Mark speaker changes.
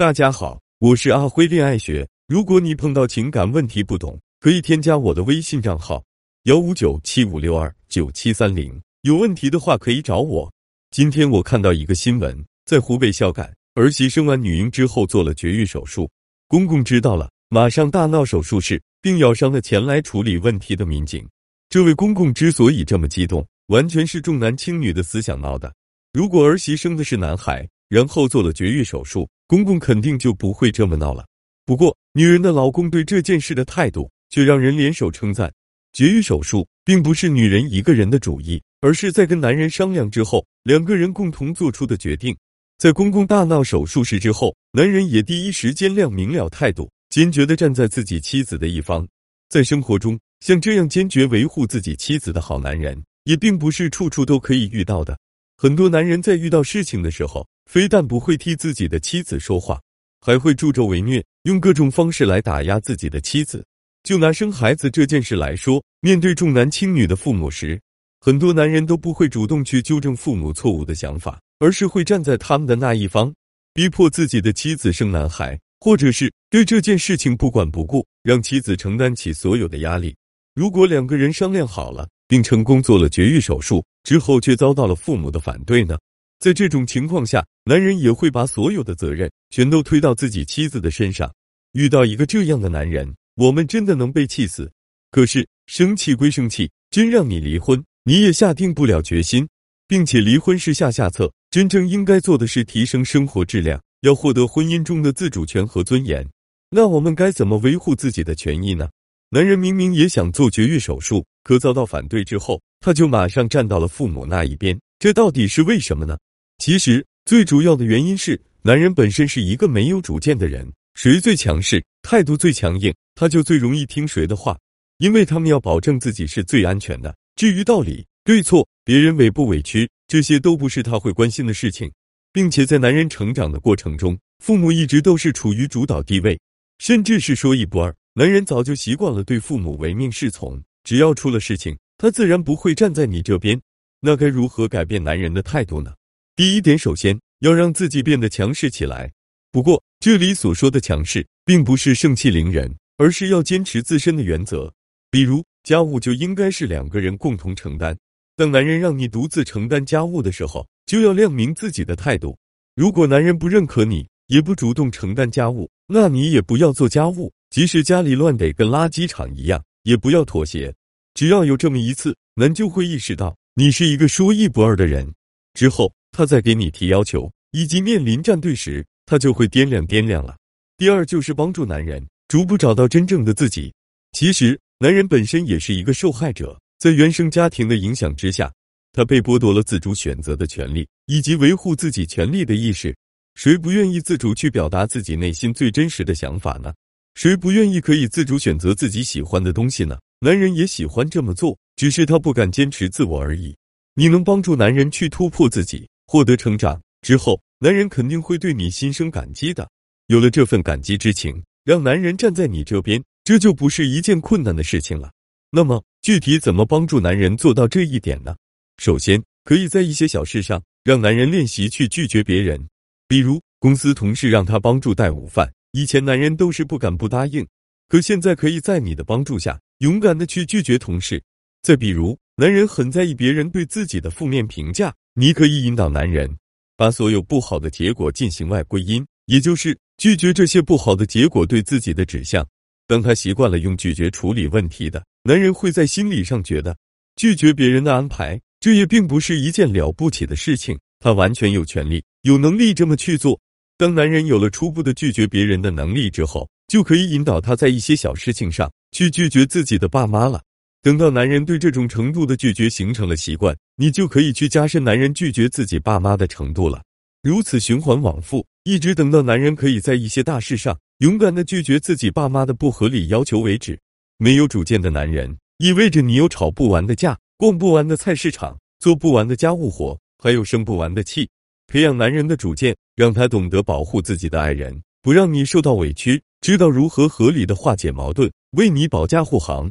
Speaker 1: 大家好，我是阿辉恋爱学。如果你碰到情感问题不懂，可以添加我的微信账号幺五九七五六二九七三零。有问题的话可以找我。今天我看到一个新闻，在湖北孝感，儿媳生完女婴之后做了绝育手术，公公知道了，马上大闹手术室，并咬伤了前来处理问题的民警。这位公公之所以这么激动，完全是重男轻女的思想闹的。如果儿媳生的是男孩，然后做了绝育手术，公公肯定就不会这么闹了。不过，女人的老公对这件事的态度却让人联手称赞。绝育手术并不是女人一个人的主意，而是在跟男人商量之后，两个人共同做出的决定。在公公大闹手术室之后，男人也第一时间亮明了态度，坚决的站在自己妻子的一方。在生活中，像这样坚决维护自己妻子的好男人，也并不是处处都可以遇到的。很多男人在遇到事情的时候，非但不会替自己的妻子说话，还会助纣为虐，用各种方式来打压自己的妻子。就拿生孩子这件事来说，面对重男轻女的父母时，很多男人都不会主动去纠正父母错误的想法，而是会站在他们的那一方，逼迫自己的妻子生男孩，或者是对这件事情不管不顾，让妻子承担起所有的压力。如果两个人商量好了，并成功做了绝育手术之后，却遭到了父母的反对呢？在这种情况下，男人也会把所有的责任全都推到自己妻子的身上。遇到一个这样的男人，我们真的能被气死。可是生气归生气，真让你离婚，你也下定不了决心，并且离婚是下下策。真正应该做的是提升生活质量，要获得婚姻中的自主权和尊严。那我们该怎么维护自己的权益呢？男人明明也想做绝育手术，可遭到反对之后，他就马上站到了父母那一边，这到底是为什么呢？其实最主要的原因是，男人本身是一个没有主见的人，谁最强势，态度最强硬，他就最容易听谁的话，因为他们要保证自己是最安全的。至于道理、对错，别人委不委屈，这些都不是他会关心的事情，并且在男人成长的过程中，父母一直都是处于主导地位，甚至是说一不二。男人早就习惯了对父母唯命是从，只要出了事情，他自然不会站在你这边。那该如何改变男人的态度呢？第一点，首先要让自己变得强势起来。不过，这里所说的强势，并不是盛气凌人，而是要坚持自身的原则。比如，家务就应该是两个人共同承担。当男人让你独自承担家务的时候，就要亮明自己的态度。如果男人不认可你，也不主动承担家务，那你也不要做家务。即使家里乱得跟垃圾场一样，也不要妥协。只要有这么一次，男就会意识到你是一个说一不二的人。之后。他在给你提要求以及面临站队时，他就会掂量掂量了。第二就是帮助男人逐步找到真正的自己。其实，男人本身也是一个受害者，在原生家庭的影响之下，他被剥夺了自主选择的权利以及维护自己权利的意识。谁不愿意自主去表达自己内心最真实的想法呢？谁不愿意可以自主选择自己喜欢的东西呢？男人也喜欢这么做，只是他不敢坚持自我而已。你能帮助男人去突破自己。获得成长之后，男人肯定会对你心生感激的。有了这份感激之情，让男人站在你这边，这就不是一件困难的事情了。那么，具体怎么帮助男人做到这一点呢？首先，可以在一些小事上让男人练习去拒绝别人。比如，公司同事让他帮助带午饭，以前男人都是不敢不答应，可现在可以在你的帮助下，勇敢的去拒绝同事。再比如，男人很在意别人对自己的负面评价。你可以引导男人把所有不好的结果进行外归因，也就是拒绝这些不好的结果对自己的指向。当他习惯了用拒绝处理问题的男人，会在心理上觉得拒绝别人的安排，这也并不是一件了不起的事情。他完全有权利、有能力这么去做。当男人有了初步的拒绝别人的能力之后，就可以引导他在一些小事情上去拒绝自己的爸妈了。等到男人对这种程度的拒绝形成了习惯，你就可以去加深男人拒绝自己爸妈的程度了。如此循环往复，一直等到男人可以在一些大事上勇敢的拒绝自己爸妈的不合理要求为止。没有主见的男人，意味着你有吵不完的架，逛不完的菜市场，做不完的家务活，还有生不完的气。培养男人的主见，让他懂得保护自己的爱人，不让你受到委屈，知道如何合理的化解矛盾，为你保驾护航。